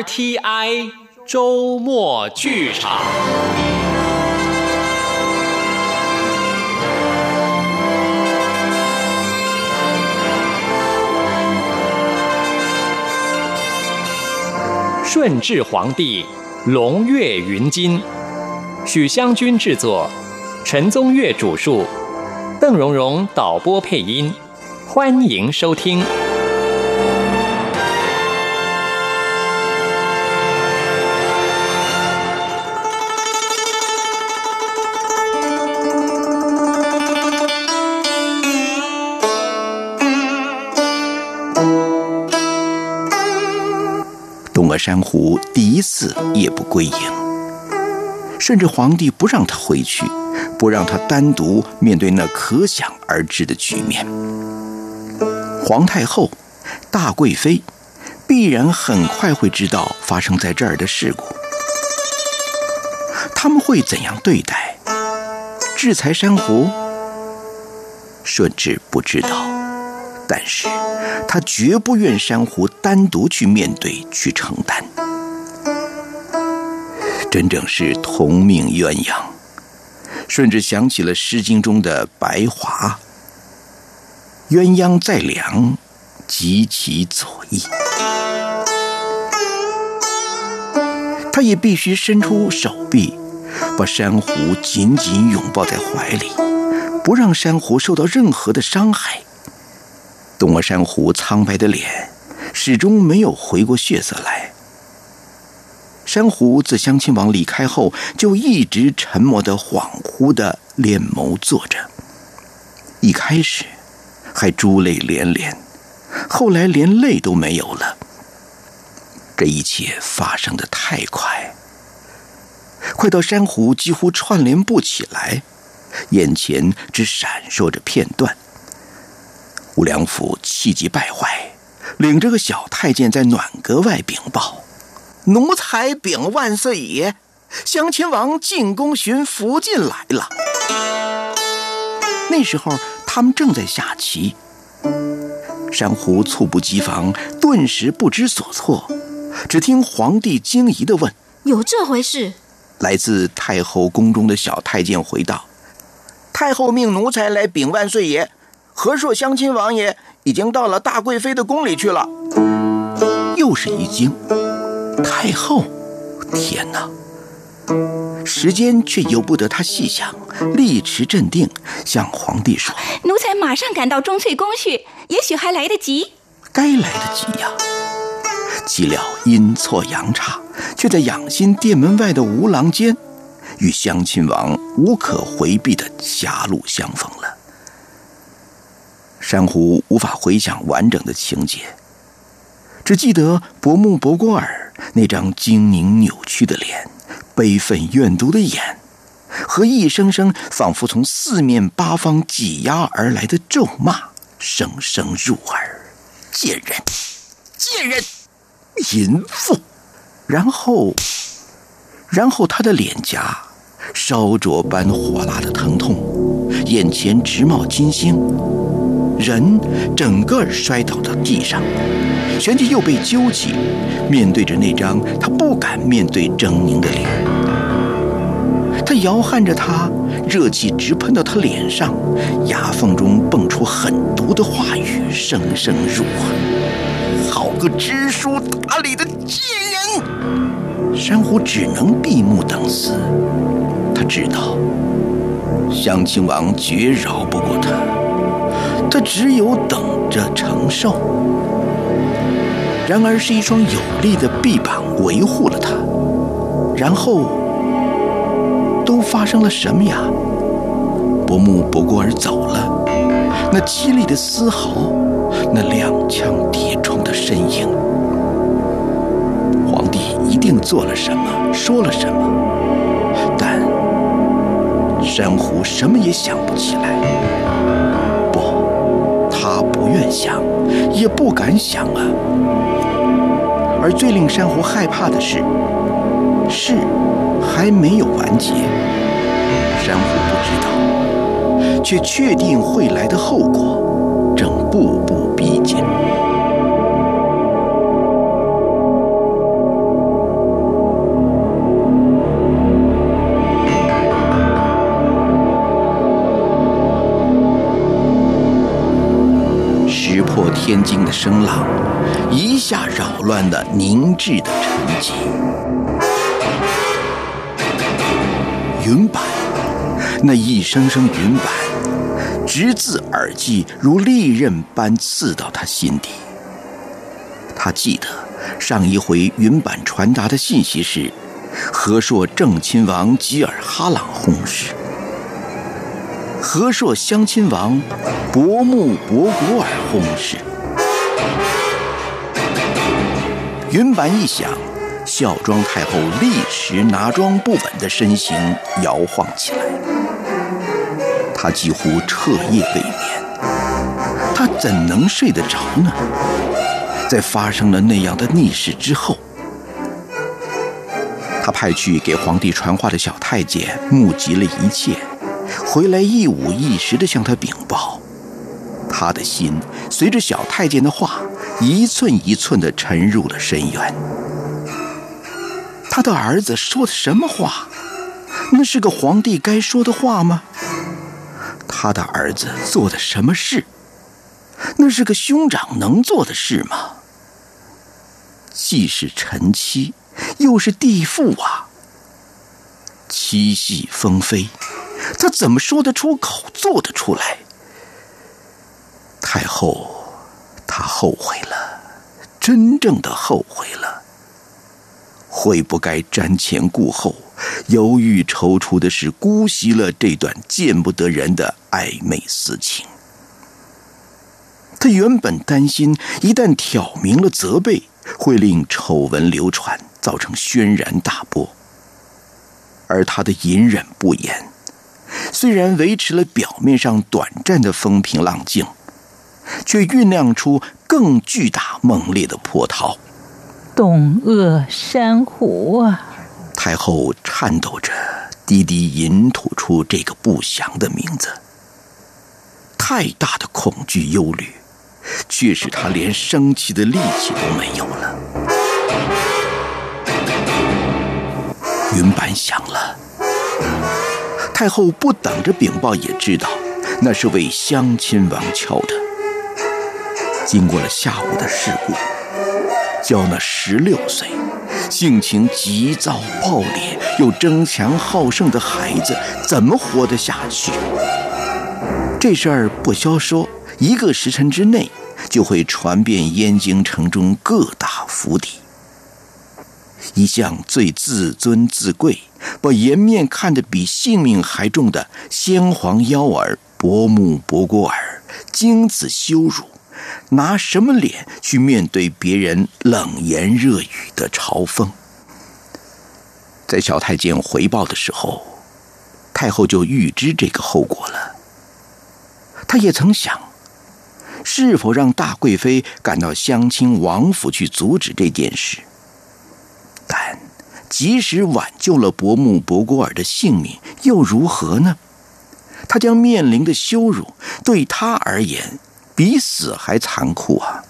RTI 周末剧场。顺治皇帝龙跃云津，许湘君制作，陈宗岳主述，邓荣荣导播配音，欢迎收听。珊瑚第一次夜不归营，甚至皇帝不让他回去，不让他单独面对那可想而知的局面。皇太后、大贵妃必然很快会知道发生在这儿的事故，他们会怎样对待？制裁珊瑚？顺治不知道，但是。他绝不愿珊瑚单独去面对、去承担，真正是同命鸳鸯。顺治想起了《诗经》中的白华：“鸳鸯在梁，及其左翼。”他也必须伸出手臂，把珊瑚紧紧拥抱在怀里，不让珊瑚受到任何的伤害。东阿珊瑚苍白的脸，始终没有回过血色来。珊瑚自相亲王离开后，就一直沉默的、恍惚的敛眸坐着。一开始还珠泪连连，后来连泪都没有了。这一切发生的太快，快到珊瑚几乎串联不起来，眼前只闪烁着片段。吴良辅气急败坏，领着个小太监在暖阁外禀报：“奴才禀万岁爷，襄亲王进宫寻福晋来了。”那时候他们正在下棋，珊瑚猝不及防，顿时不知所措。只听皇帝惊疑的问：“有这回事？”来自太后宫中的小太监回道：“太后命奴才来禀万岁爷。”和硕襄亲王爷已经到了大贵妃的宫里去了。又是一惊，太后，天哪！时间却由不得他细想，立持镇定，向皇帝说：“奴才马上赶到钟粹宫去，也许还来得及。”该来得及呀！岂料阴错阳差，却在养心殿门外的吴廊间，与襄亲王无可回避的狭路相逢了。珊瑚无法回想完整的情节，只记得薄暮薄过尔那张狰狞扭曲的脸、悲愤怨毒的眼，和一声声仿佛从四面八方挤压而来的咒骂，声声入耳。贱人，贱人，淫妇！然后，然后他的脸颊烧灼般火辣的疼痛，眼前直冒金星。人整个摔倒到地上，旋即又被揪起，面对着那张他不敢面对狰狞的脸。他摇撼着他，热气直喷到他脸上，牙缝中蹦出狠毒的话语，声声入耳。好个知书达理的贱人！珊瑚只能闭目等死。他知道，襄亲王绝饶不过他。他只有等着承受。然而，是一双有力的臂膀维护了他。然后，都发生了什么呀？伯母不过而走了，那凄厉的嘶嚎，那踉跄跌撞的身影，皇帝一定做了什么，说了什么，但珊瑚什么也想不起来。愿想，也不敢想啊。而最令珊瑚害怕的是，事还没有完结，珊瑚不知道，却确定会来的后果正步步逼近。天津的声浪，一下扰乱了凝滞的沉寂。云板，那一声声云板，直自耳际，如利刃般刺到他心底。他记得上一回云板传达的信息是：和硕正亲王吉尔哈朗薨逝。和硕乡亲王伯木博古尔薨逝。云板一响，孝庄太后立时拿桩不稳的身形摇晃起来，她几乎彻夜未眠。她怎能睡得着呢？在发生了那样的逆事之后，他派去给皇帝传话的小太监目击了一切。回来一五一十地向他禀报，他的心随着小太监的话一寸一寸地沉入了深渊。他的儿子说的什么话？那是个皇帝该说的话吗？他的儿子做的什么事？那是个兄长能做的事吗？既是臣妻，又是弟妇啊！妻系风飞。他怎么说得出口，做得出来？太后，他后悔了，真正的后悔了。悔不该瞻前顾后，犹豫踌躇的是姑息了这段见不得人的暧昧私情。他原本担心，一旦挑明了责备，会令丑闻流传，造成轩然大波。而他的隐忍不言。虽然维持了表面上短暂的风平浪静，却酝酿出更巨大猛烈的波涛。东阿山虎啊！太后颤抖着，低低吟吐出这个不祥的名字。太大的恐惧、忧虑，却使她连生气的力气都没有了。云板响了。太后不等着禀报，也知道那是为襄亲王敲的。经过了下午的事故，叫那十六岁、性情急躁暴烈又争强好胜的孩子怎么活得下去？这事儿不消说，一个时辰之内就会传遍燕京城中各大府邸。一向最自尊自贵。把颜面看得比性命还重的先皇幺儿伯母伯郭尔，经此羞辱，拿什么脸去面对别人冷言热语的嘲讽？在小太监回报的时候，太后就预知这个后果了。她也曾想，是否让大贵妃赶到乡亲王府去阻止这件事，但。即使挽救了伯母伯果尔的性命，又如何呢？他将面临的羞辱，对他而言，比死还残酷啊！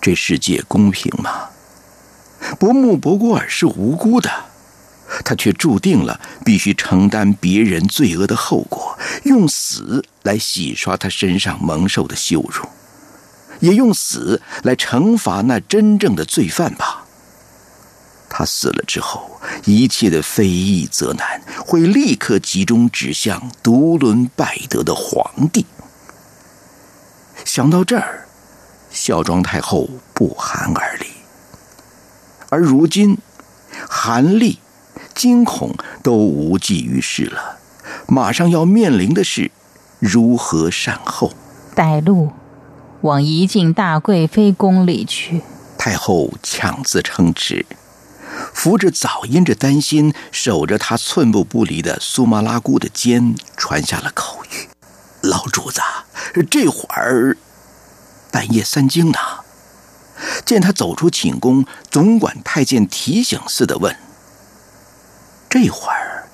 这世界公平吗？伯木伯郭尔是无辜的，他却注定了必须承担别人罪恶的后果，用死来洗刷他身上蒙受的羞辱，也用死来惩罚那真正的罪犯吧。他死了之后，一切的非议责难会立刻集中指向独伦拜德的皇帝。想到这儿，孝庄太后不寒而栗。而如今，韩立、惊恐都无济于事了，马上要面临的是如何善后？带路，往怡静大贵妃宫里去。太后强自称持。扶着早因着担心守着他寸步不离的苏麻拉姑的肩，传下了口谕：“老主子，这会儿半夜三更呢。”见他走出寝宫，总管太监提醒似的问：“这会儿，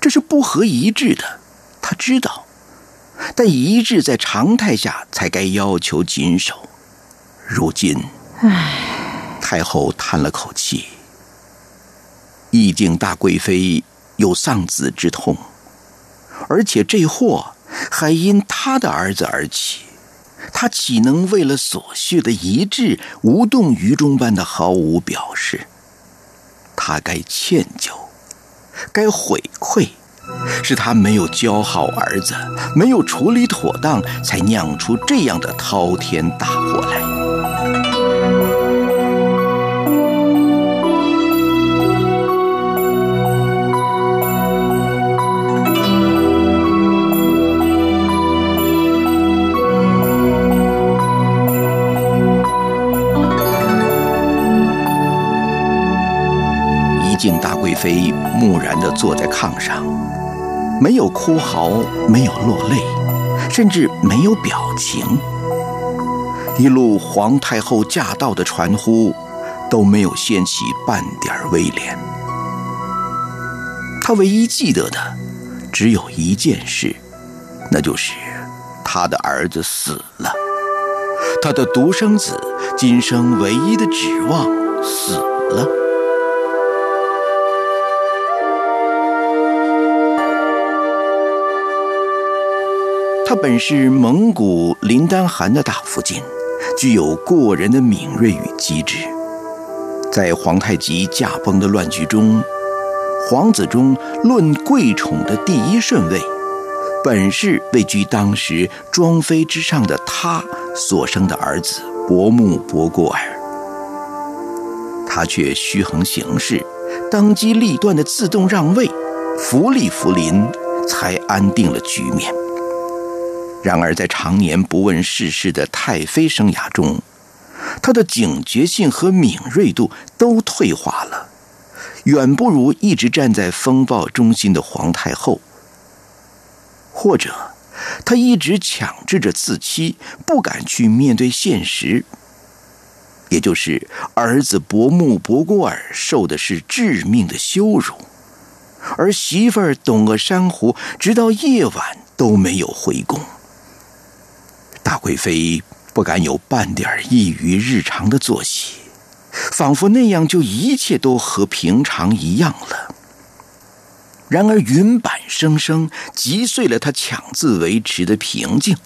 这是不合仪制的，他知道，但仪制在常态下才该要求谨守。如今，唉，太后叹了口气。”义定大贵妃有丧子之痛，而且这祸还因他的儿子而起，他岂能为了所需的一掷，无动于衷般的毫无表示？他该歉疚，该悔愧，是他没有教好儿子，没有处理妥当，才酿出这样的滔天大祸来。敬大贵妃木然地坐在炕上，没有哭嚎，没有落泪，甚至没有表情。一路皇太后驾到的传呼，都没有掀起半点威廉。他唯一记得的，只有一件事，那就是他的儿子死了，他的独生子，今生唯一的指望死了。他本是蒙古林丹汗的大福晋，具有过人的敏锐与机智。在皇太极驾崩的乱局中，皇子中论贵宠的第一顺位，本是位居当时庄妃之上的他所生的儿子伯木伯过尔。他却虚衡形势，当机立断的自动让位，扶立福临，才安定了局面。然而，在常年不问世事的太妃生涯中，她的警觉性和敏锐度都退化了，远不如一直站在风暴中心的皇太后。或者，她一直强制着自欺，不敢去面对现实。也就是儿子伯木伯过尔受的是致命的羞辱，而媳妇儿董鄂珊瑚直到夜晚都没有回宫。大贵妃不敢有半点异于日常的作息，仿佛那样就一切都和平常一样了。然而云板声声击碎了她强自维持的平静。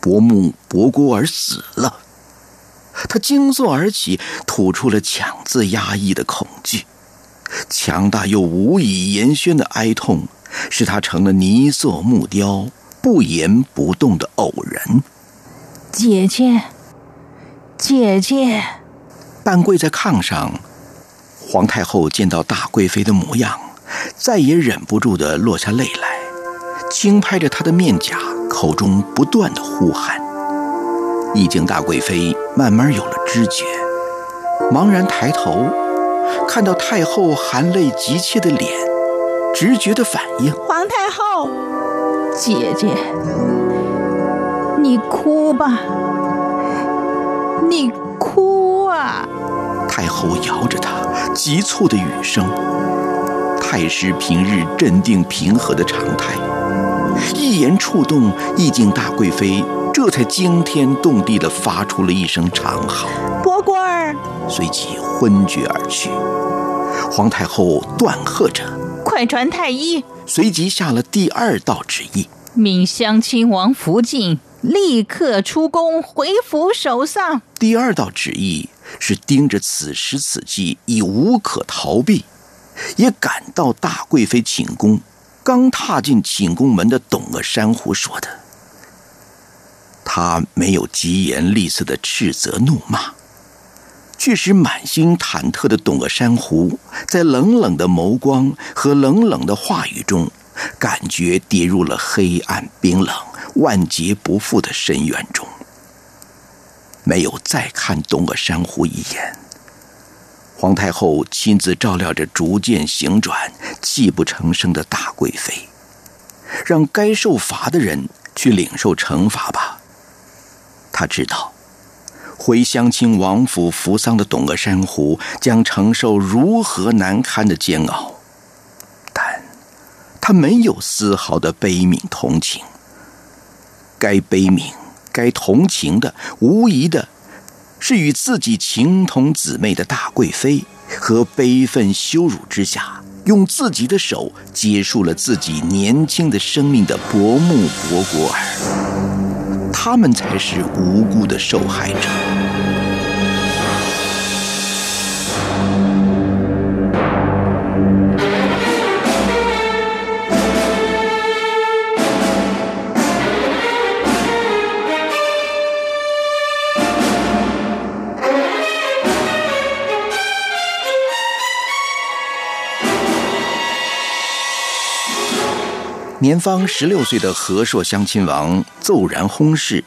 伯木伯郭儿死了，他惊坐而起，吐出了强自压抑的恐惧，强大又无以言宣的哀痛，使他成了泥塑木雕。不言不动的偶人，姐姐，姐姐，半跪在炕上，皇太后见到大贵妃的模样，再也忍不住的落下泪来，轻拍着她的面颊，口中不断的呼喊。已经大贵妃慢慢有了知觉，茫然抬头，看到太后含泪急切的脸，直觉的反应，皇太后。姐姐，你哭吧，你哭啊！太后摇着她，急促的语声。太师平日镇定平和的常态，一言触动意境大贵妃，这才惊天动地的发出了一声长嚎。伯国儿，随即昏厥而去。皇太后断喝着：“快传太医！”随即下了第二道旨意，命襄亲王福晋立刻出宫回府守丧。第二道旨意是盯着此时此际已无可逃避，也赶到大贵妃寝宫，刚踏进寝宫门的董鄂珊瑚说的。他没有疾言厉色的斥责怒骂。却使满心忐忑的董鄂珊瑚，在冷冷的眸光和冷冷的话语中，感觉跌入了黑暗、冰冷、万劫不复的深渊中。没有再看董鄂珊瑚一眼，皇太后亲自照料着逐渐醒转、泣不成声的大贵妃，让该受罚的人去领受惩罚吧。他知道。回乡亲王府扶丧的董鄂珊瑚将承受如何难堪的煎熬，但他没有丝毫的悲悯同情。该悲悯、该同情的，无疑的是与自己情同姊妹的大贵妃，和悲愤羞辱之下，用自己的手结束了自己年轻的生命的伯木伯国尔。他们才是无辜的受害者。年方十六岁的和硕襄亲王骤然薨逝，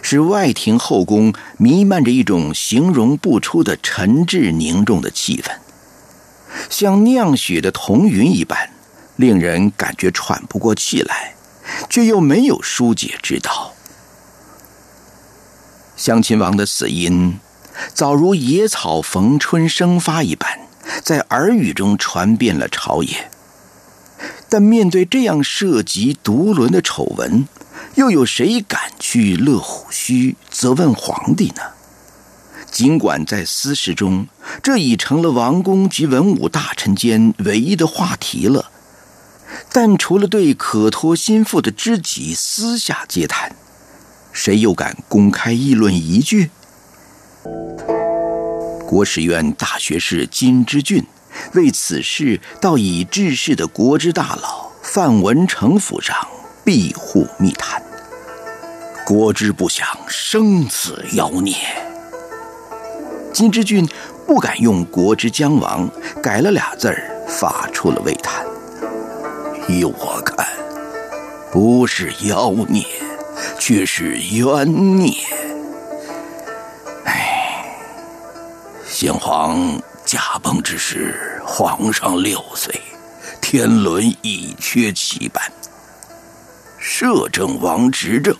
使外廷后宫弥漫着一种形容不出的沉滞凝重的气氛，像酿血的铜云一般，令人感觉喘不过气来，却又没有疏解之道。襄亲王的死因，早如野草逢春生发一般，在耳语中传遍了朝野。但面对这样涉及独伦的丑闻，又有谁敢去乐虎须责问皇帝呢？尽管在私事中，这已成了王公及文武大臣间唯一的话题了，但除了对可托心腹的知己私下接谈，谁又敢公开议论一句？国史院大学士金之俊。为此事，到已治世的国之大佬范文成府上庇护密谈。国之不想生此妖孽。金之俊不敢用“国之将亡”，改了俩字儿，发出了慰叹。依我看，不是妖孽，却是冤孽。唉，先皇。驾崩之时，皇上六岁，天伦已缺七半。摄政王执政，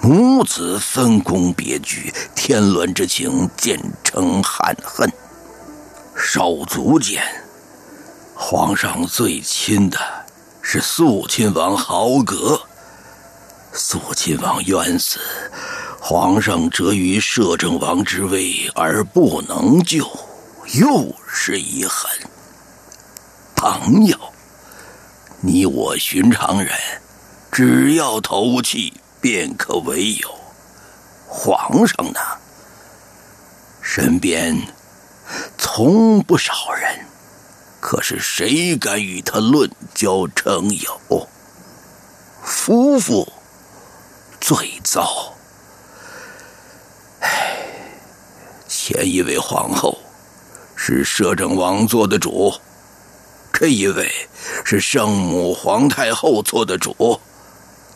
母子分工别居，天伦之情渐成憾恨。手足间，皇上最亲的是肃亲王豪格。肃亲王冤死，皇上折于摄政王之位而不能救。又是遗憾。朋友，你我寻常人，只要投契便可为友。皇上呢？身边从不少人，可是谁敢与他论交成友？夫妇最糟。唉，前一位皇后。是摄政王做的主，这一位是圣母皇太后做的主，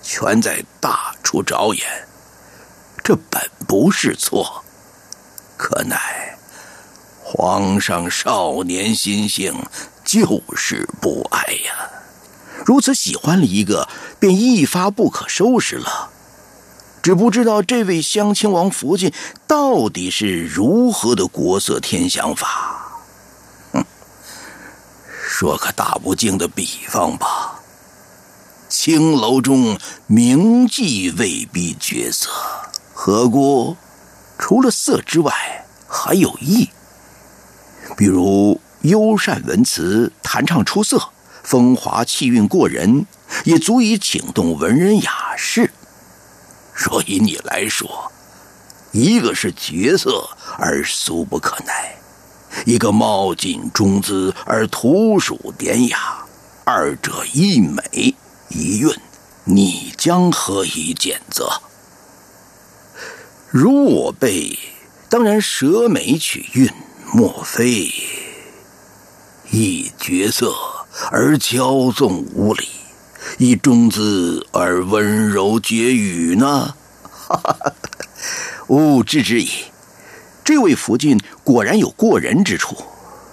全在大处着眼。这本不是错，可奈皇上少年心性，就是不爱呀。如此喜欢了一个，便一发不可收拾了。只不知道这位襄亲王福晋到底是如何的国色天香法？说个大不敬的比方吧，青楼中名妓未必绝色，何故？除了色之外，还有艺。比如优善文辞，弹唱出色，风华气韵过人，也足以请动文人雅士。所以你来说，一个是绝色而俗不可耐，一个貌尽中姿而土属典雅，二者一美一韵，你将何以拣择？如我辈，当然舍美取韵，莫非一绝色而骄纵无礼？以中姿而温柔绝语呢？哈哈，吾知之矣。这位福晋果然有过人之处，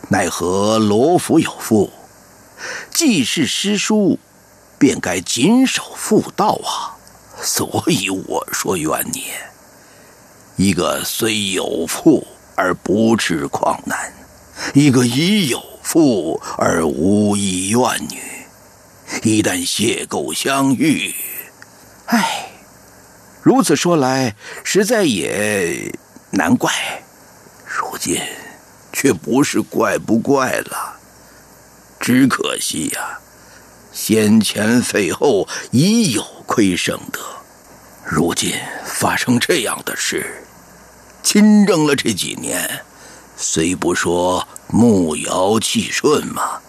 奈何罗府有妇，既是诗书，便该谨守妇道啊。所以我说冤你，一个虽有妇而不痴狂男，一个已有妇而无意怨女。一旦邂逅相遇，唉，如此说来，实在也难怪。如今却不是怪不怪了，只可惜呀，先前废后已有亏生德。如今发生这样的事，亲政了这几年，虽不说慕尧气顺嘛，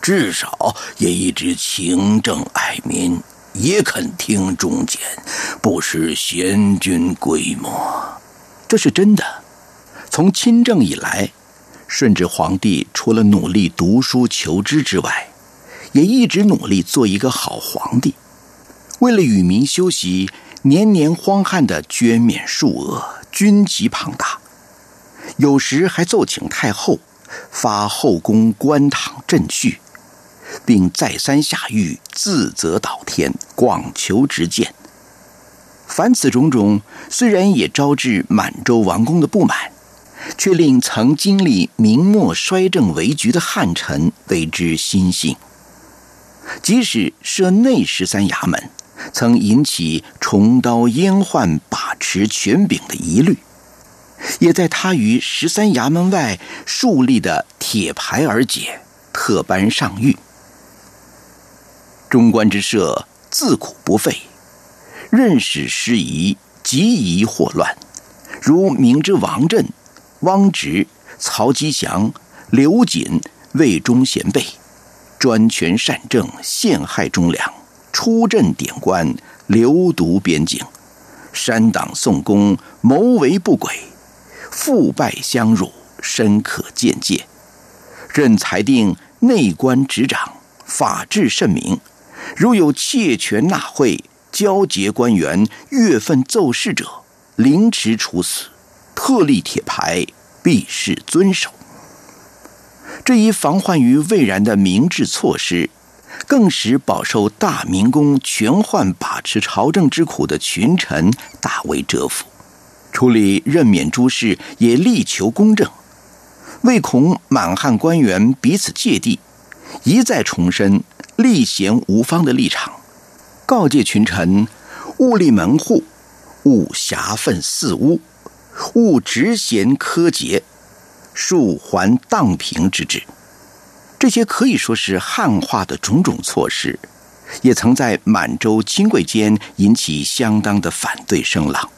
至少也一直勤政爱民，也肯听忠谏，不失贤君规模。这是真的。从亲政以来，顺治皇帝除了努力读书求知之外，也一直努力做一个好皇帝。为了与民休息，年年荒旱的捐免数额，军籍庞大。有时还奏请太后发后宫官堂赈恤，并再三下谕自责祷天，广求直谏。凡此种种，虽然也招致满洲王公的不满，却令曾经历明末衰政危局的汉臣为之心信。即使设内十三衙门。曾引起重刀阉宦把持权柄的疑虑，也在他于十三衙门外树立的铁牌而解，特颁上谕：中官之设自苦不废，任使失仪，极易祸乱。如明之王振、汪直、曹吉祥、刘瑾、魏忠贤辈，专权擅政，陷害忠良。出镇点官，流毒边境，煽党宋公，谋为不轨，腐败相辱，深可见戒。任裁定内官执掌，法治甚明。如有窃权纳贿、交结官员、越份奏事者，凌迟处死。特立铁牌，必是遵守。这一防患于未然的明智措施。更使饱受大明宫权宦把持朝政之苦的群臣大为折服，处理任免诸事也力求公正，为恐满汉官员彼此芥蒂，一再重申立贤无方的立场，告诫群臣勿立门户，勿狭愤肆污，勿直贤苛节，恕还荡平之志。这些可以说是汉化的种种措施，也曾在满洲亲贵间引起相当的反对声浪。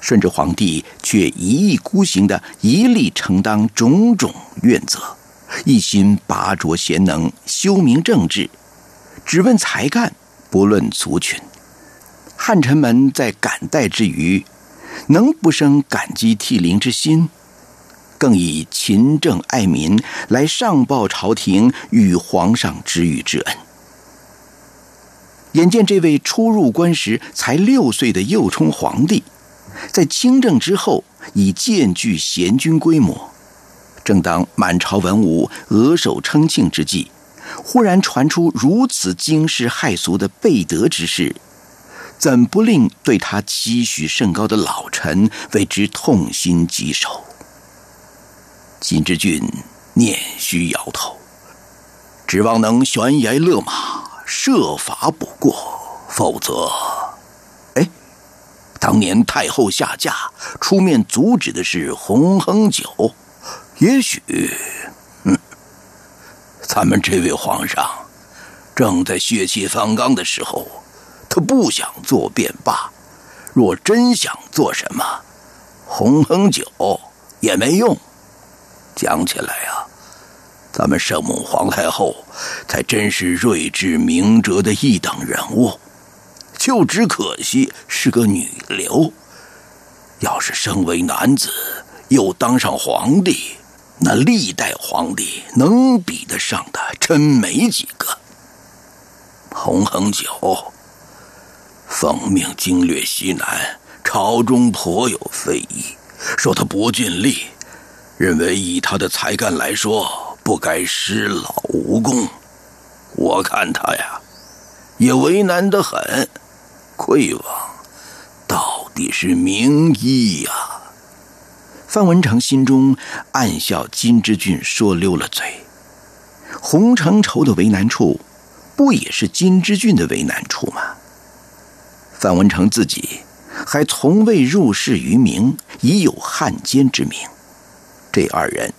顺治皇帝却一意孤行的一力承担种种怨责，一心拔擢贤能，修明政治，只问才干，不论族群。汉臣们在感戴之余，能不生感激涕零之心？更以勤政爱民来上报朝廷与皇上知遇之恩。眼见这位初入关时才六岁的幼冲皇帝，在清政之后已渐具贤君规模。正当满朝文武额首称庆之际，忽然传出如此惊世骇俗的背德之事，怎不令对他期许甚高的老臣为之痛心疾首？金之俊念须摇头，指望能悬崖勒马，设法补过，否则，哎，当年太后下嫁出面阻止的是洪亨九，也许，咱们这位皇上正在血气方刚的时候，他不想做便罢。若真想做什么，洪亨九也没用。讲起来呀，咱们圣母皇太后才真是睿智明哲的一等人物，就只可惜是个女流。要是身为男子又当上皇帝，那历代皇帝能比得上的真没几个。洪恒九奉命经略西南，朝中颇有非议，说他不尽力。认为以他的才干来说，不该失老无功。我看他呀，也为难得很。愧王到底是名医呀。范文成心中暗笑，金之俊说溜了嘴。洪承畴的为难处，不也是金之俊的为难处吗？范文成自己还从未入世于明，已有汉奸之名。这二人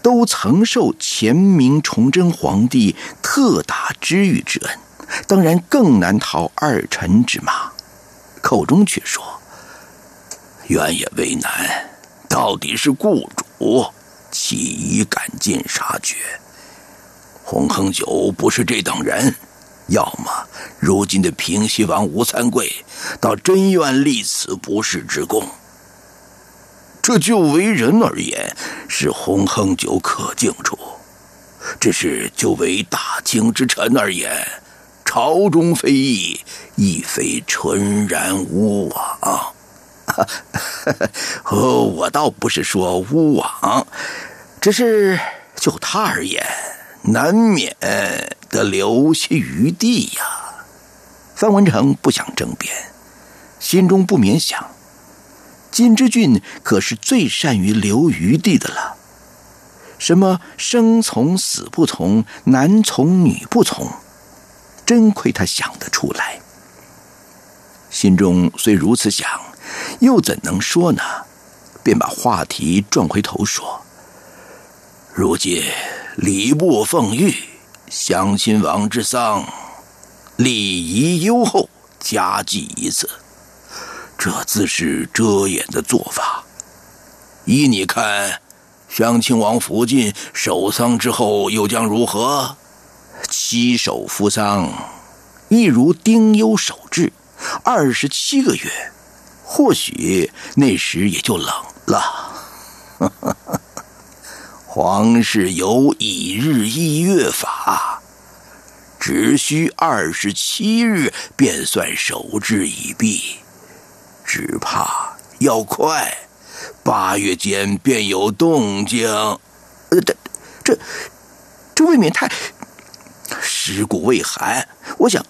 都曾受前明崇祯皇帝特大知遇之恩，当然更难逃二臣之骂。口中却说：“原也为难，到底是雇主起疑赶尽杀绝。洪恒九不是这等人，要么如今的平西王吴三桂倒真愿立此不世之功。这就为人而言，是洪恒九可敬处；只是就为大清之臣而言，朝中非议，亦非纯然无往。哦，我倒不是说无往，只是就他而言，难免得留些余地呀。范文成不想争辩，心中不免想：金之俊可是最善于留余地的了。什么生从死不从，男从女不从，真亏他想得出来。心中虽如此想。又怎能说呢？便把话题转回头说：“如今礼部奉谕，襄亲王之丧，礼仪优厚，加祭一次，这自是遮掩的做法。依你看，襄亲王福晋守丧之后又将如何？七守夫丧，亦如丁忧守制，二十七个月。”或许那时也就冷了。皇室有以日一月法，只需二十七日便算守制已毕。只怕要快，八月间便有动静。呃，这这这未免太尸骨未寒。我想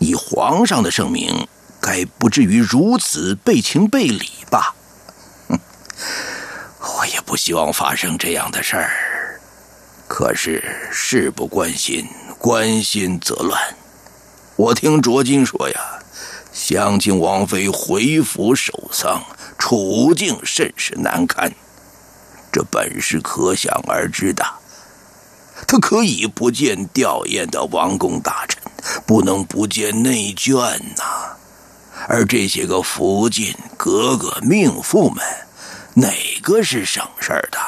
以皇上的圣明。该不至于如此背情背理吧？我也不希望发生这样的事儿。可是事不关心，关心则乱。我听卓金说呀，襄亲王妃回府守丧，处境甚是难堪。这本是可想而知的。他可以不见吊唁的王公大臣，不能不见内眷呐。而这些个福晋格格命妇们，哪个是省事儿的？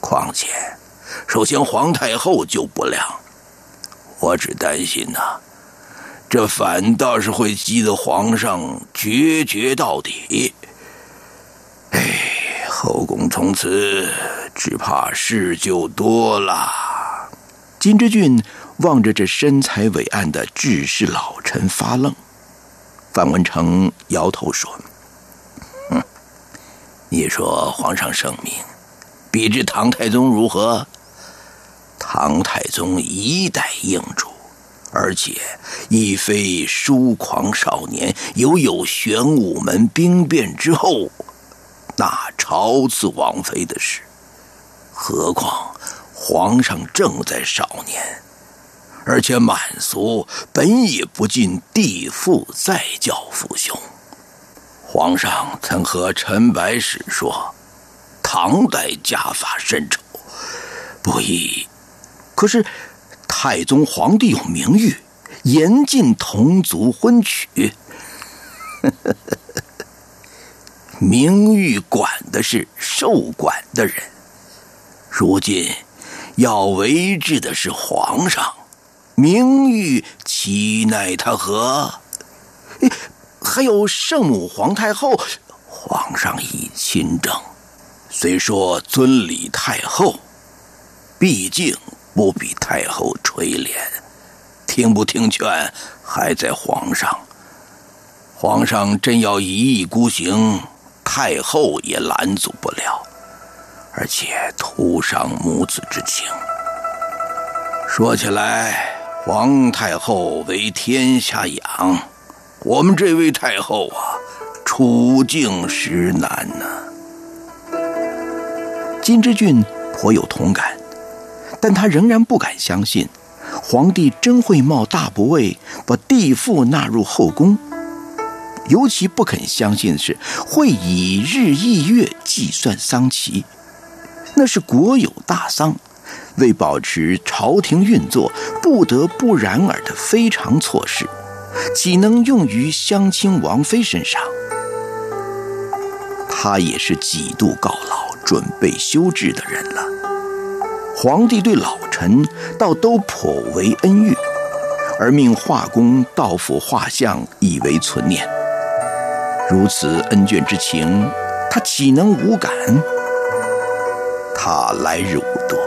况且，首先皇太后就不亮，我只担心呐，这反倒是会激得皇上决绝到底。哎，后宫从此只怕事就多了。金之俊望着这身材伟岸的志士老臣发愣。范文成摇头说：“哼，你说皇上圣明，比之唐太宗如何？唐太宗一代英主，而且亦非疏狂少年，犹有玄武门兵变之后，那朝赐王妃的事。何况皇上正在少年。”而且满族本也不尽地父再教父兄。皇上曾和陈白石说，唐代家法甚丑，不宜。可是太宗皇帝有名誉，严禁同族婚娶。名誉管的是受管的人，如今要维持的是皇上。名誉岂奈他何？还有圣母皇太后，皇上已亲政，虽说尊礼太后，毕竟不比太后垂怜。听不听劝，还在皇上。皇上真要一意孤行，太后也拦阻不了，而且徒伤母子之情。说起来。皇太后为天下养，我们这位太后啊，处境实难呐。金之俊颇有同感，但他仍然不敢相信，皇帝真会冒大不韪把帝父纳入后宫。尤其不肯相信的是，会以日翌月计算丧期，那是国有大丧。为保持朝廷运作，不得不然尔的非常措施，岂能用于相亲王妃身上？他也是几度告老、准备休制的人了。皇帝对老臣倒都颇为恩遇，而命画工到府画像，以为存念。如此恩眷之情，他岂能无感？他来日无多，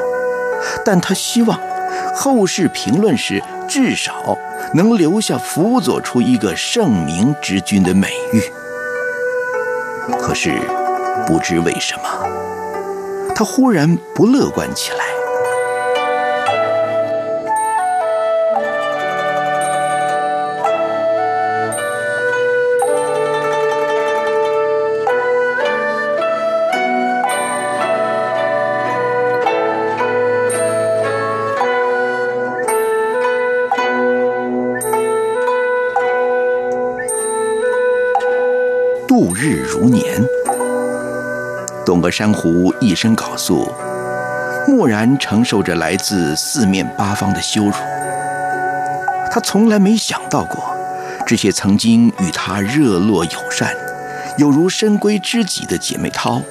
但他希望后世评论时，至少能留下辅佐出一个圣明之君的美誉。可是，不知为什么，他忽然不乐观起来。个珊瑚一声缟素，默然承受着来自四面八方的羞辱。他从来没想到过，这些曾经与他热络友善、有如深闺知己的姐妹涛，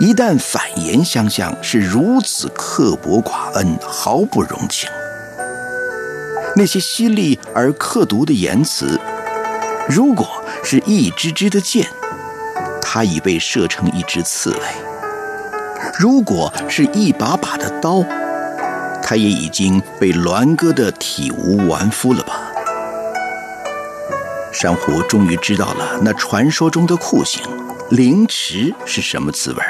一旦反言相向，是如此刻薄寡恩，毫不容情。那些犀利而刻毒的言辞，如果……是一支支的箭，他已被射成一只刺猬；如果是一把把的刀，他也已经被栾割的体无完肤了吧？珊瑚终于知道了那传说中的酷刑——凌迟是什么滋味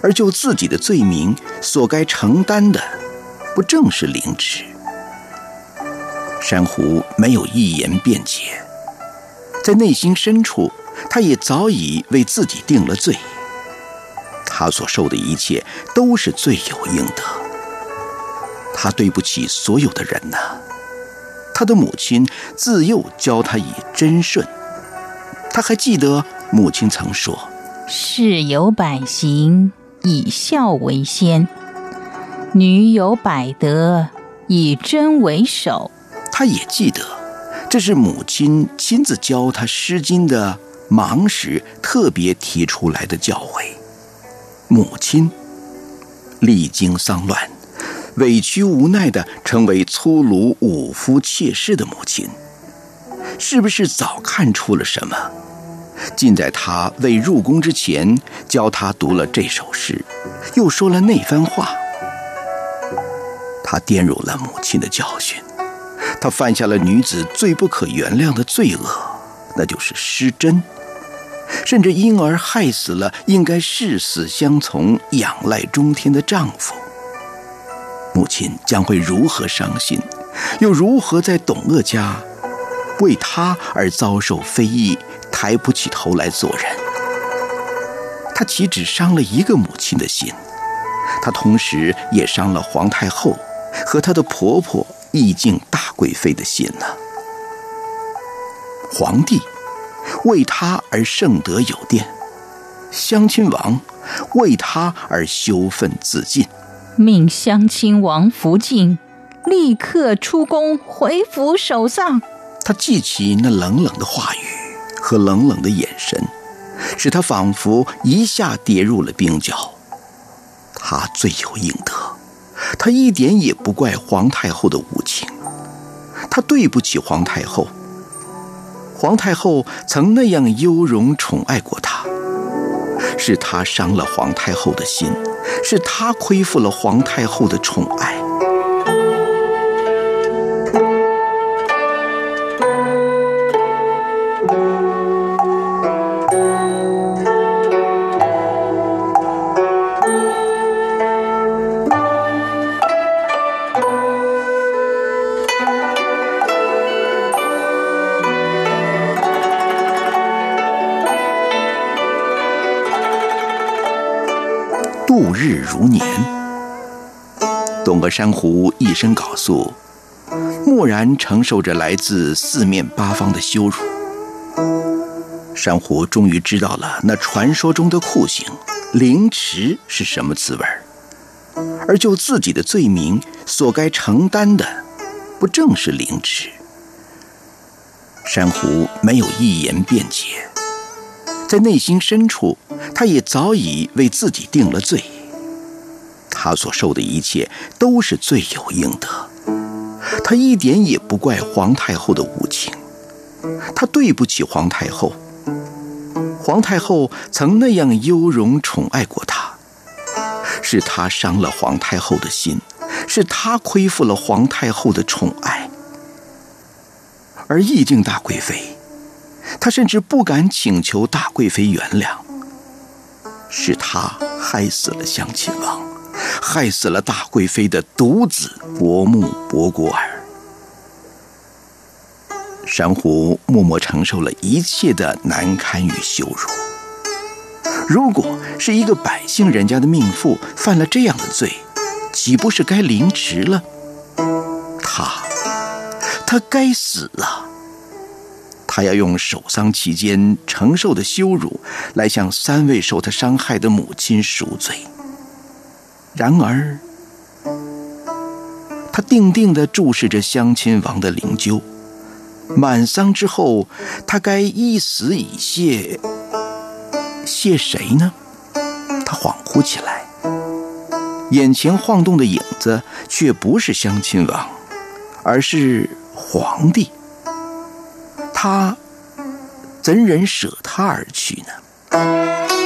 而就自己的罪名所该承担的，不正是凌迟？珊瑚没有一言辩解。在内心深处，他也早已为自己定了罪。他所受的一切都是罪有应得。他对不起所有的人呐。他的母亲自幼教他以真顺，他还记得母亲曾说：“事有百行，以孝为先；女有百德，以贞为首。”他也记得。这是母亲亲自教他《诗经》的忙时特别提出来的教诲。母亲历经丧乱，委屈无奈的成为粗鲁武夫妾室的母亲，是不是早看出了什么？竟在他未入宫之前，教他读了这首诗，又说了那番话。他玷辱了母亲的教训。他犯下了女子最不可原谅的罪恶，那就是失贞，甚至因而害死了应该誓死相从、仰赖中天的丈夫。母亲将会如何伤心，又如何在董鄂家为他而遭受非议，抬不起头来做人？他岂止伤了一个母亲的心？他同时也伤了皇太后和她的婆婆。意境大贵妃的心呢？皇帝为他而圣德有殿，襄亲王为他而羞愤自尽，命襄亲王福晋立刻出宫回府守丧。他记起那冷冷的话语和冷冷的眼神，使他仿佛一下跌入了冰窖。他罪有应得。他一点也不怪皇太后的无情，他对不起皇太后。皇太后曾那样优容宠爱过他，是他伤了皇太后的心，是他亏负了皇太后的宠爱。珊瑚一身缟素，默然承受着来自四面八方的羞辱。珊瑚终于知道了那传说中的酷刑——凌迟是什么滋味而就自己的罪名所该承担的，不正是凌迟？珊瑚没有一言辩解，在内心深处，他也早已为自己定了罪。他所受的一切都是罪有应得，他一点也不怪皇太后的无情，他对不起皇太后。皇太后曾那样优容宠爱过他，是他伤了皇太后的心，是他亏负了皇太后的宠爱。而懿靖大贵妃，她甚至不敢请求大贵妃原谅，是他害死了襄亲王。害死了大贵妃的独子伯木伯国尔，珊瑚默默承受了一切的难堪与羞辱。如果是一个百姓人家的命妇犯了这样的罪，岂不是该凌迟了？他，他该死啊！他要用守丧期间承受的羞辱，来向三位受他伤害的母亲赎罪。然而，他定定地注视着襄亲王的灵柩。满丧之后，他该一死以谢，谢谁呢？他恍惚起来，眼前晃动的影子却不是襄亲王，而是皇帝。他怎忍舍他而去呢？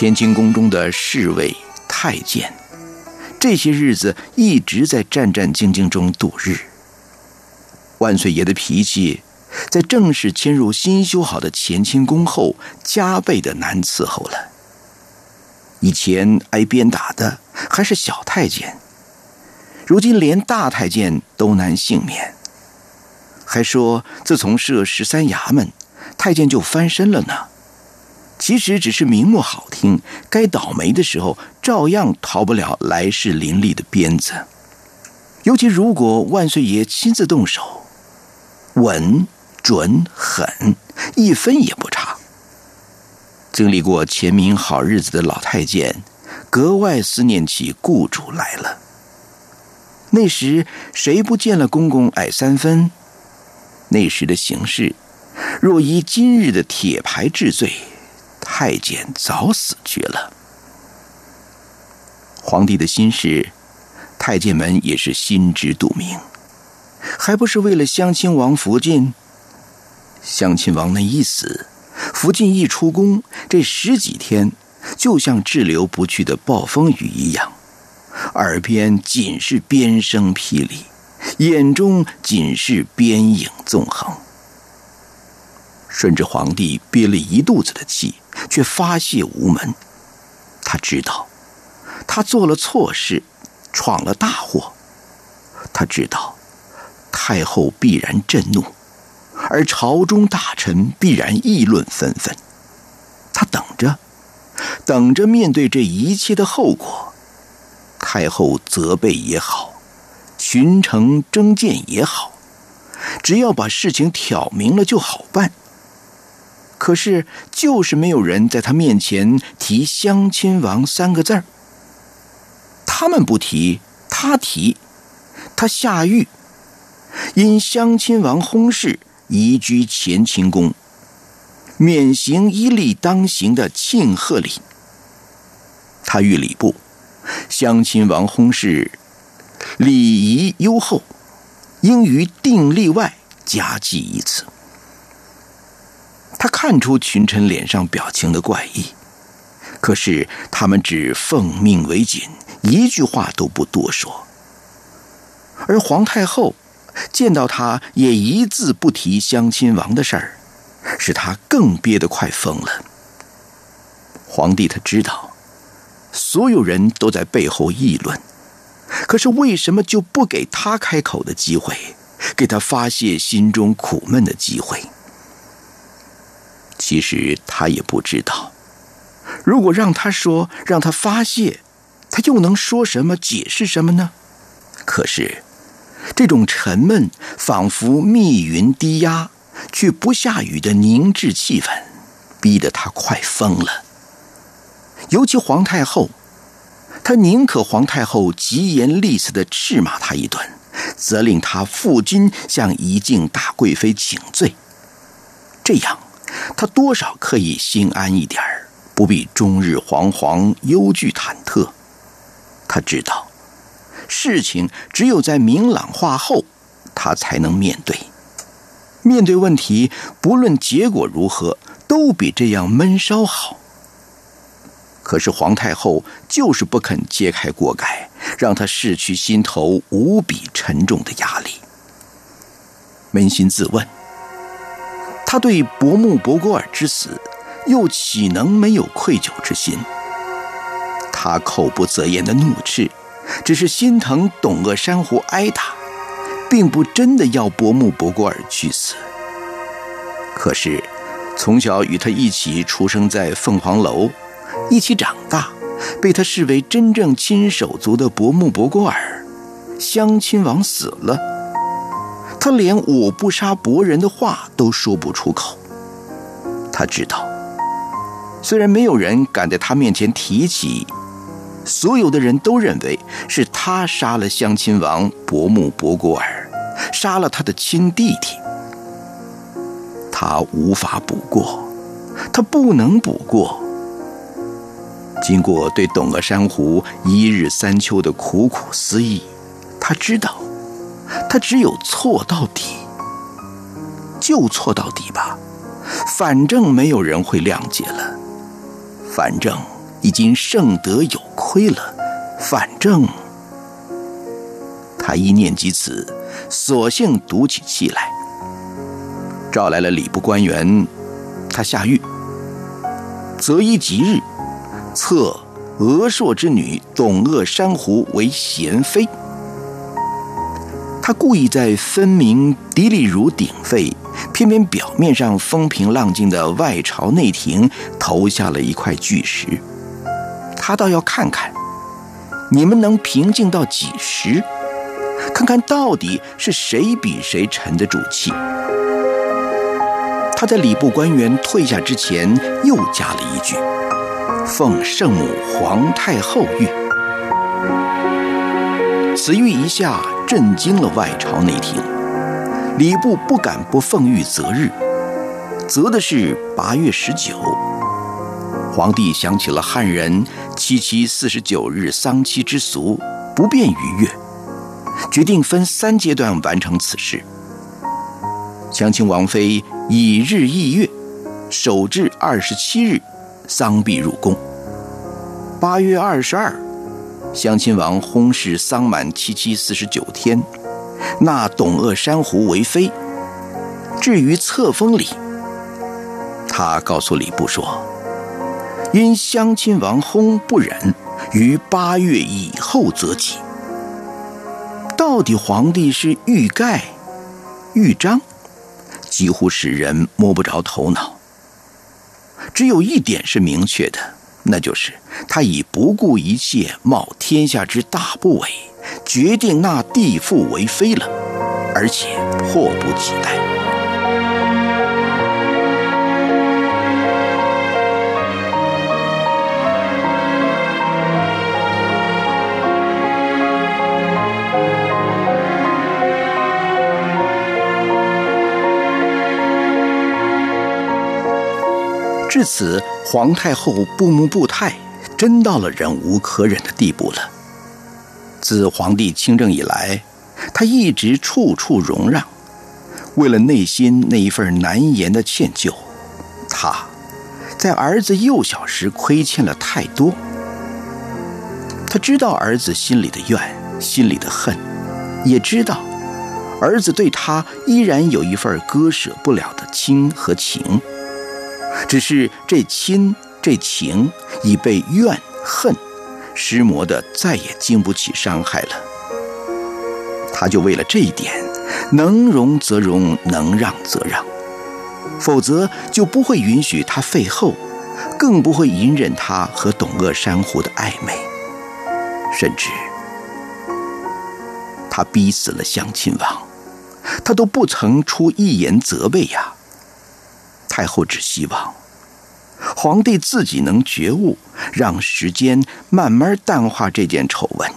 乾清宫中的侍卫、太监，这些日子一直在战战兢兢中度日。万岁爷的脾气，在正式迁入新修好的乾清宫后，加倍的难伺候了。以前挨鞭打的还是小太监，如今连大太监都难幸免。还说自从设十三衙门，太监就翻身了呢。其实只是名目好听，该倒霉的时候照样逃不了来势凌厉的鞭子。尤其如果万岁爷亲自动手，稳、准、狠，一分也不差。经历过前明好日子的老太监，格外思念起雇主来了。那时谁不见了公公矮三分？那时的形势，若依今日的铁牌治罪。太监早死绝了，皇帝的心事，太监们也是心知肚明，还不是为了襄亲王福晋？襄亲王那一死，福晋一出宫，这十几天就像滞留不去的暴风雨一样，耳边尽是鞭声霹雳，眼中尽是鞭影纵横。顺治皇帝憋了一肚子的气，却发泄无门。他知道，他做了错事，闯了大祸。他知道，太后必然震怒，而朝中大臣必然议论纷纷。他等着，等着面对这一切的后果。太后责备也好，群臣争谏也好，只要把事情挑明了就好办。可是，就是没有人在他面前提“相亲王”三个字儿。他们不提，他提，他下狱，因相亲王薨逝，移居乾清宫，免行一例当行的庆贺礼。他遇礼部，相亲王薨逝，礼仪优厚，应于定例外加祭一次。他看出群臣脸上表情的怪异，可是他们只奉命为谨，一句话都不多说。而皇太后见到他也一字不提相亲王的事儿，使他更憋得快疯了。皇帝他知道，所有人都在背后议论，可是为什么就不给他开口的机会，给他发泄心中苦闷的机会？其实他也不知道，如果让他说，让他发泄，他又能说什么、解释什么呢？可是，这种沉闷，仿佛密云低压，却不下雨的凝滞气氛，逼得他快疯了。尤其皇太后，他宁可皇太后疾言厉色的斥骂他一顿，责令他负荆向怡静大贵妃请罪。这样，他多少可以心安一点儿。不必终日惶惶、忧惧忐忑。他知道，事情只有在明朗化后，他才能面对。面对问题，不论结果如何，都比这样闷烧好。可是皇太后就是不肯揭开锅盖，让他拭去心头无比沉重的压力。扪心自问，他对伯木伯郭尔之死。又岂能没有愧疚之心？他口不择言的怒斥，只是心疼董鄂珊瑚挨打，并不真的要伯木伯郭尔去死。可是，从小与他一起出生在凤凰楼，一起长大，被他视为真正亲手足的伯木伯郭尔，襄亲王死了，他连“我不杀伯仁”的话都说不出口。他知道。虽然没有人敢在他面前提起，所有的人都认为是他杀了襄亲王伯木伯郭尔，杀了他的亲弟弟。他无法补过，他不能补过。经过对董鄂珊瑚一日三秋的苦苦思议，他知道，他只有错到底，就错到底吧，反正没有人会谅解了。反正已经圣德有亏了，反正他一念及此，索性赌起气来，召来了礼部官员，他下狱，择一吉日，册娥硕之女董鄂珊瑚为贤妃。他故意在分明嫡立如鼎沸。偏偏表面上风平浪静的外朝内廷投下了一块巨石，他倒要看看，你们能平静到几时？看看到底是谁比谁沉得住气。他在礼部官员退下之前又加了一句：“奉圣母皇太后谕。”此谕一下，震惊了外朝内廷。礼部不敢不奉谕择日，择的是八月十九。皇帝想起了汉人七七四十九日丧期之俗，不便逾越，决定分三阶段完成此事。襄亲王妃以日议月，首至二十七日，丧毕入宫。八月二十二，襄亲王薨逝丧满七七四十九天。纳董鄂珊瑚为妃。至于册封礼，他告诉礼部说：“因襄亲王薨不忍，于八月以后择吉。”到底皇帝是欲盖、欲彰，几乎使人摸不着头脑。只有一点是明确的，那就是他已不顾一切，冒天下之大不韪。决定纳弟父为妃了，而且迫不及待。至此，皇太后不慕不泰，真到了忍无可忍的地步了。自皇帝亲政以来，他一直处处容让，为了内心那一份难言的歉疚，他，在儿子幼小时亏欠了太多。他知道儿子心里的怨，心里的恨，也知道儿子对他依然有一份割舍不了的亲和情，只是这亲这情已被怨恨。施磨的再也经不起伤害了，他就为了这一点，能容则容，能让则让，否则就不会允许他废后，更不会隐忍他和董鄂珊瑚的暧昧，甚至他逼死了襄亲王，他都不曾出一言责备呀。太后只希望皇帝自己能觉悟，让时间慢慢淡化这件丑闻。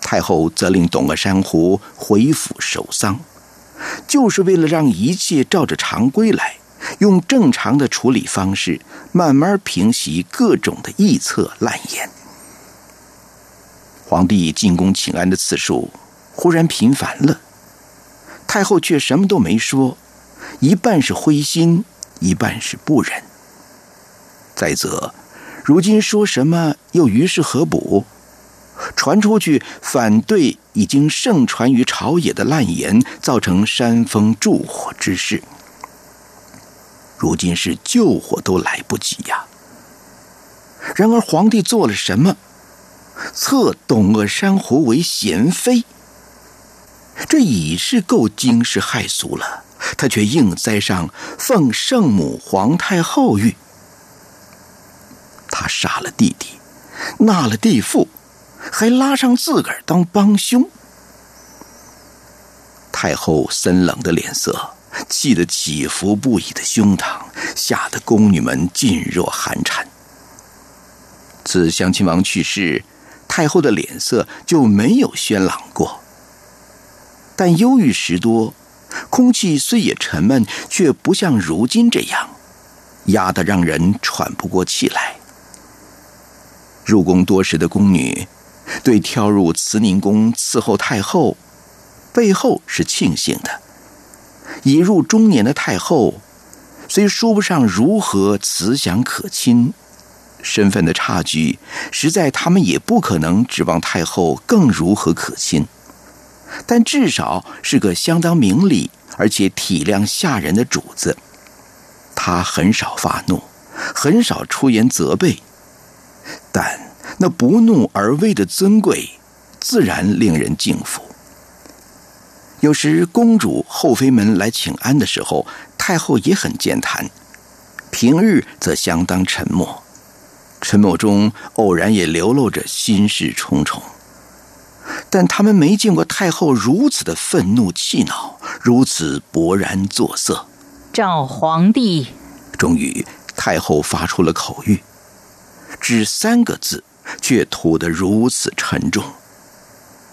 太后责令董鄂珊瑚回府守丧，就是为了让一切照着常规来。用正常的处理方式，慢慢平息各种的臆测烂言。皇帝进宫请安的次数忽然频繁了，太后却什么都没说，一半是灰心，一半是不忍。再则，如今说什么又于事何补？传出去反对已经盛传于朝野的烂言，造成煽风助火之事。如今是救火都来不及呀！然而皇帝做了什么？册董鄂珊瑚为贤妃，这已是够惊世骇俗了。他却硬栽上奉圣母皇太后玉，他杀了弟弟，纳了弟妇，还拉上自个儿当帮凶。太后森冷的脸色。气得起伏不已的胸膛，吓得宫女们噤若寒蝉。自襄亲王去世，太后的脸色就没有轩朗过。但忧郁时多，空气虽也沉闷，却不像如今这样压得让人喘不过气来。入宫多时的宫女，对跳入慈宁宫伺候太后，背后是庆幸的。已入中年的太后，虽说不上如何慈祥可亲，身份的差距，实在他们也不可能指望太后更如何可亲。但至少是个相当明理而且体谅下人的主子。他很少发怒，很少出言责备，但那不怒而威的尊贵，自然令人敬服。有时公主、后妃们来请安的时候，太后也很健谈；平日则相当沉默，沉默中偶然也流露着心事重重。但他们没见过太后如此的愤怒气恼，如此勃然作色。赵皇帝，终于太后发出了口谕，只三个字，却吐得如此沉重。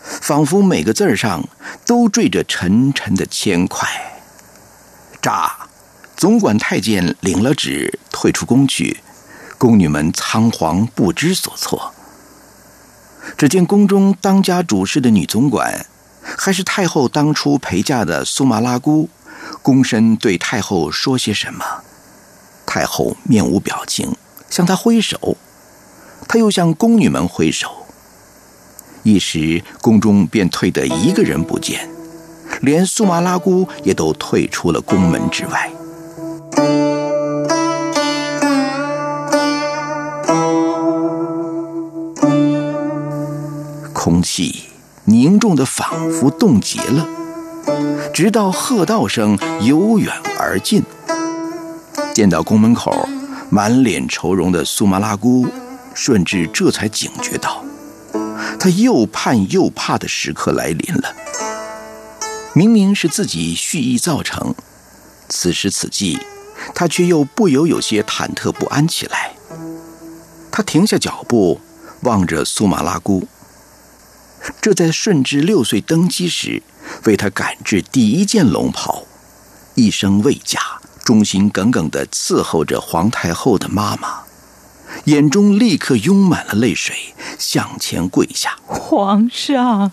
仿佛每个字上都缀着沉沉的铅块。诈，总管太监领了旨，退出宫去。宫女们仓皇不知所措。只见宫中当家主事的女总管，还是太后当初陪嫁的苏麻拉姑，躬身对太后说些什么。太后面无表情，向她挥手，她又向宫女们挥手。一时，宫中便退得一个人不见，连苏麻拉姑也都退出了宫门之外。空气凝重的仿佛冻结了，直到喝道声由远而近。见到宫门口满脸愁容的苏麻拉姑，顺治这才警觉到。他又盼又怕的时刻来临了。明明是自己蓄意造成，此时此际，他却又不由有些忐忑不安起来。他停下脚步，望着苏玛拉姑。这在顺治六岁登基时，为他赶制第一件龙袍，一生未嫁，忠心耿耿地伺候着皇太后的妈妈。眼中立刻涌满了泪水，向前跪下。皇上，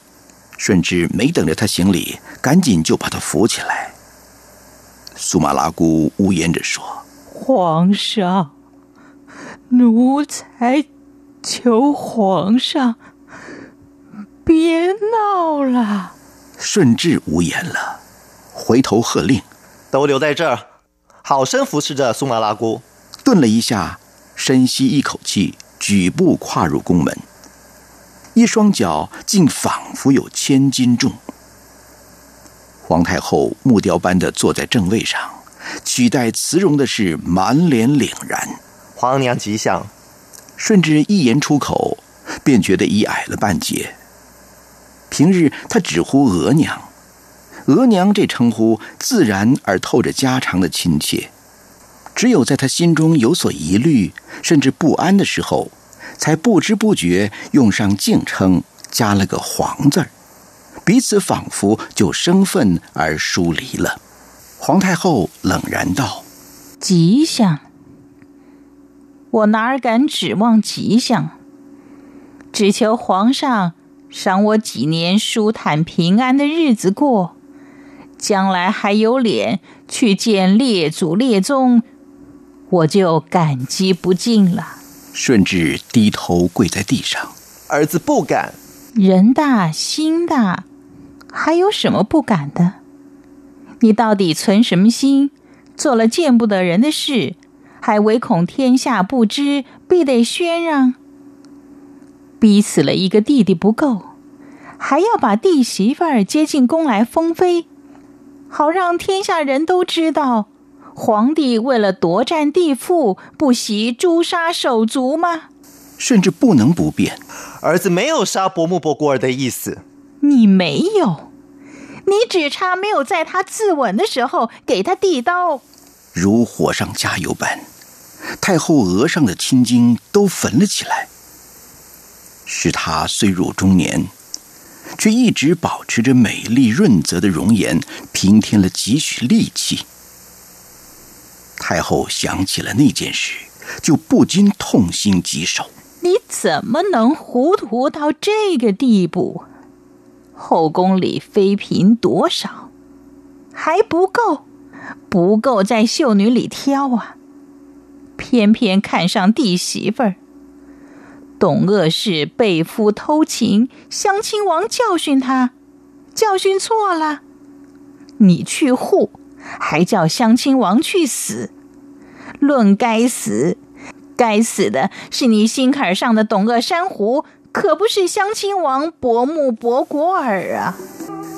顺治没等着他行礼，赶紧就把他扶起来。苏麻拉姑呜咽着说：“皇上，奴才求皇上别闹了。”顺治无言了，回头喝令：“都留在这儿，好生服侍着苏麻拉姑。”顿了一下。深吸一口气，举步跨入宫门，一双脚竟仿佛有千斤重。皇太后木雕般的坐在正位上，取代慈容的是满脸凛然。皇娘吉祥。顺治一言出口，便觉得已矮了半截。平日他只呼额娘，额娘这称呼自然而透着家常的亲切。只有在他心中有所疑虑，甚至不安的时候，才不知不觉用上敬称，加了个“皇”字儿，彼此仿佛就生分而疏离了。皇太后冷然道：“吉祥。”我哪儿敢指望吉祥？只求皇上赏我几年舒坦平安的日子过，将来还有脸去见列祖列宗，我就感激不尽了。顺治低头跪在地上，儿子不敢。人大心大，还有什么不敢的？你到底存什么心？做了见不得人的事？还唯恐天下不知，必得宣让。逼死了一个弟弟不够，还要把弟媳妇儿接进宫来封妃，好让天下人都知道，皇帝为了夺占地富，不惜诛杀手足吗？甚至不能不变，儿子没有杀伯木伯国儿的意思。你没有，你只差没有在他自刎的时候给他递刀，如火上加油般。太后额上的青筋都焚了起来，使她虽入中年，却一直保持着美丽润泽的容颜，平添了几许戾气。太后想起了那件事，就不禁痛心疾首。你怎么能糊涂到这个地步？后宫里妃嫔多少，还不够，不够在秀女里挑啊！偏偏看上弟媳妇儿，董鄂氏被夫偷情，襄亲王教训他，教训错了，你去护，还叫襄亲王去死。论该死，该死的是你心坎上的董鄂珊瑚，可不是襄亲王伯木伯果尔啊！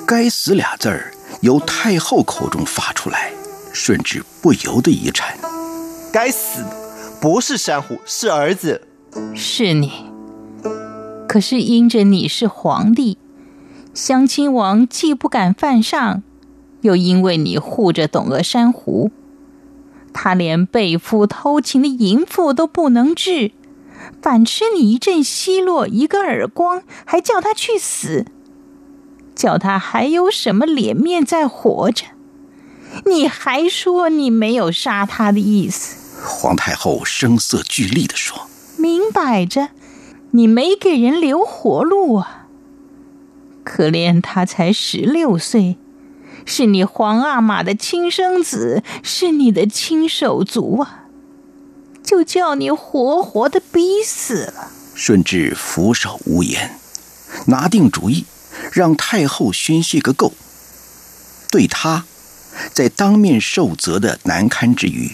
该死俩字儿由太后口中发出来，顺治不由得一颤。该死的不是珊瑚，是儿子。是你。可是因着你是皇帝，襄亲王既不敢犯上，又因为你护着董鄂珊瑚，他连被夫偷情的淫妇都不能治，反吃你一阵奚落，一个耳光，还叫他去死，叫他还有什么脸面再活着？你还说你没有杀他的意思？皇太后声色俱厉地说：“明摆着，你没给人留活路啊！可怜他才十六岁，是你皇阿玛的亲生子，是你的亲手足啊，就叫你活活的逼死了。”顺治俯首无言，拿定主意，让太后宣泄个够。对他，在当面受责的难堪之余。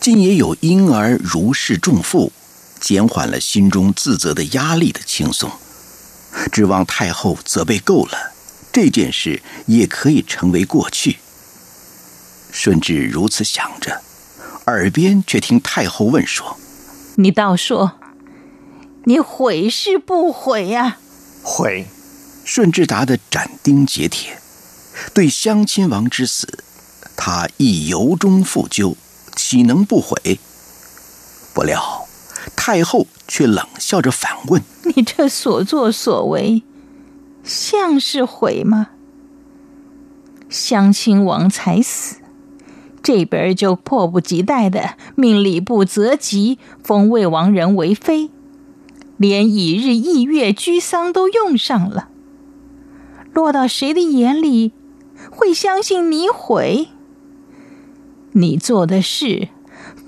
竟也有婴儿如释重负，减缓了心中自责的压力的轻松。指望太后责备够了，这件事也可以成为过去。顺治如此想着，耳边却听太后问说：“你倒说，你悔是不悔呀？”悔。顺治答得斩钉截铁，对襄亲王之死，他亦由衷负疚。岂能不悔？不料太后却冷笑着反问：“你这所作所为，像是悔吗？襄亲王才死，这边就迫不及待的命礼部择吉，封魏王人为妃，连以日翌月居丧都用上了。落到谁的眼里，会相信你悔？”你做的事，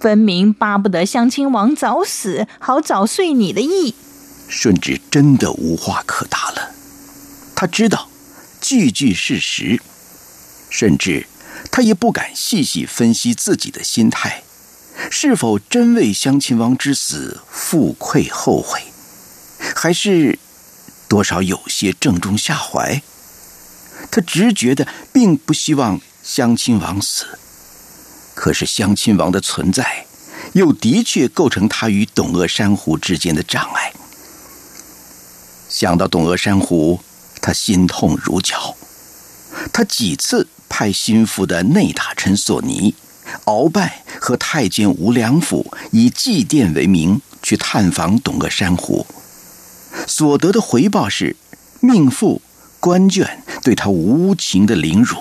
分明巴不得襄亲王早死，好早遂你的意。顺治真的无话可答了。他知道句句事实，甚至他也不敢细细分析自己的心态，是否真为襄亲王之死负愧后悔，还是多少有些正中下怀。他直觉的并不希望襄亲王死。可是襄亲王的存在，又的确构成他与董鄂珊瑚之间的障碍。想到董鄂珊瑚，他心痛如绞。他几次派心腹的内大臣索尼、鳌拜和太监吴良辅以祭奠为名去探访董鄂珊瑚，所得的回报是命妇、官眷对他无情的凌辱，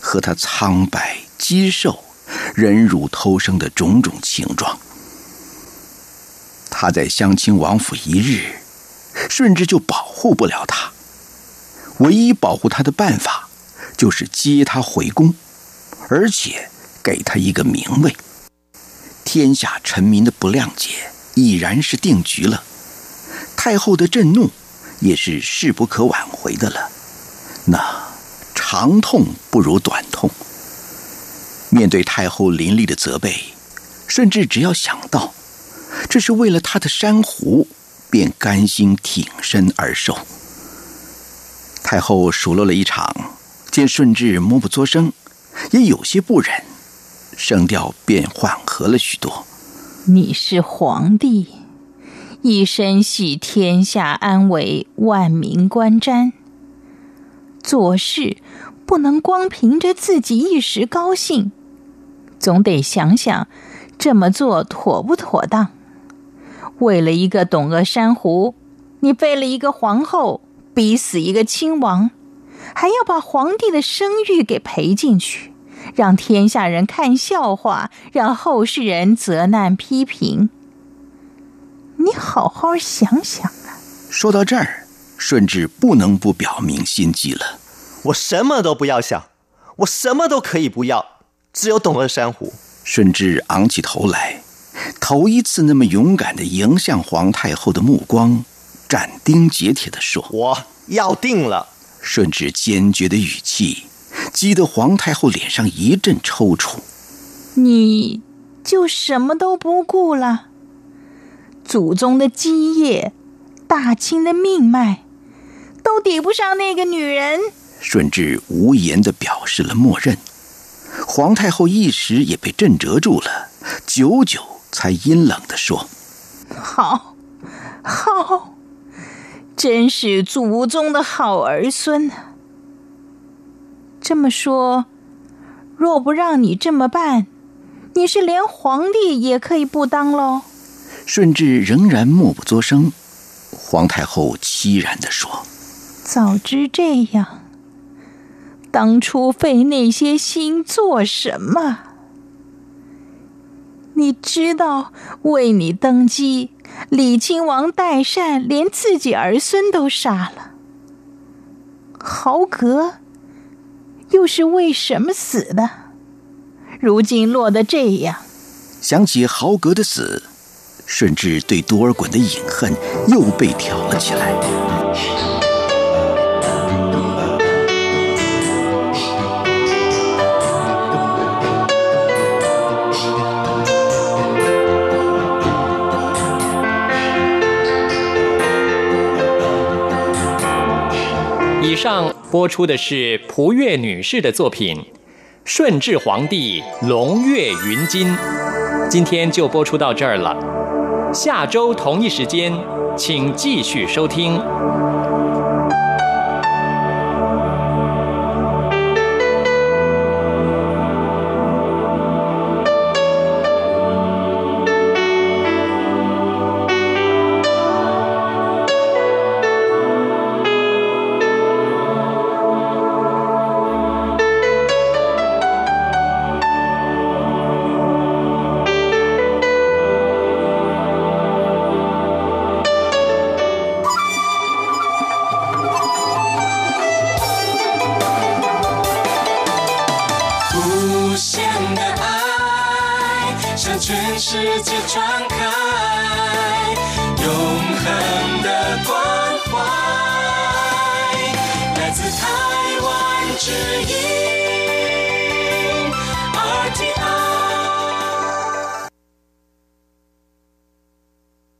和他苍白、肌瘦、忍辱偷生的种种情状。他在襄亲王府一日，顺治就保护不了他。唯一保护他的办法。就是接他回宫，而且给他一个名位。天下臣民的不谅解已然是定局了，太后的震怒也是势不可挽回的了。那长痛不如短痛。面对太后凌厉的责备，顺治只要想到这是为了他的珊瑚，便甘心挺身而受。太后数落了一场。见顺治默不作声，也有些不忍，声调便缓和了许多。你是皇帝，一生系天下安危、万民观瞻，做事不能光凭着自己一时高兴，总得想想这么做妥不妥当。为了一个董鄂珊瑚，你废了一个皇后，逼死一个亲王。还要把皇帝的声誉给赔进去，让天下人看笑话，让后世人责难批评。你好好想想啊！说到这儿，顺治不能不表明心迹了。我什么都不要想，我什么都可以不要，只有董鄂珊瑚。顺治昂起头来，头一次那么勇敢的迎向皇太后的目光，斩钉截铁的说：“我要定了。”顺治坚决的语气，激得皇太后脸上一阵抽搐。你就什么都不顾了？祖宗的基业，大清的命脉，都抵不上那个女人。顺治无言的表示了默认。皇太后一时也被震折住了，久久才阴冷的说：“好，好。”真是祖宗的好儿孙呢。这么说，若不让你这么办，你是连皇帝也可以不当喽？顺治仍然默不作声。皇太后凄然的说：“早知这样，当初费那些心做什么？你知道，为你登基。”李亲王代善连自己儿孙都杀了，豪格又是为什么死的？如今落得这样，想起豪格的死，顺治对多尔衮的隐恨又被挑了起来。以上播出的是蒲月女士的作品《顺治皇帝龙跃云津》，今天就播出到这儿了。下周同一时间，请继续收听。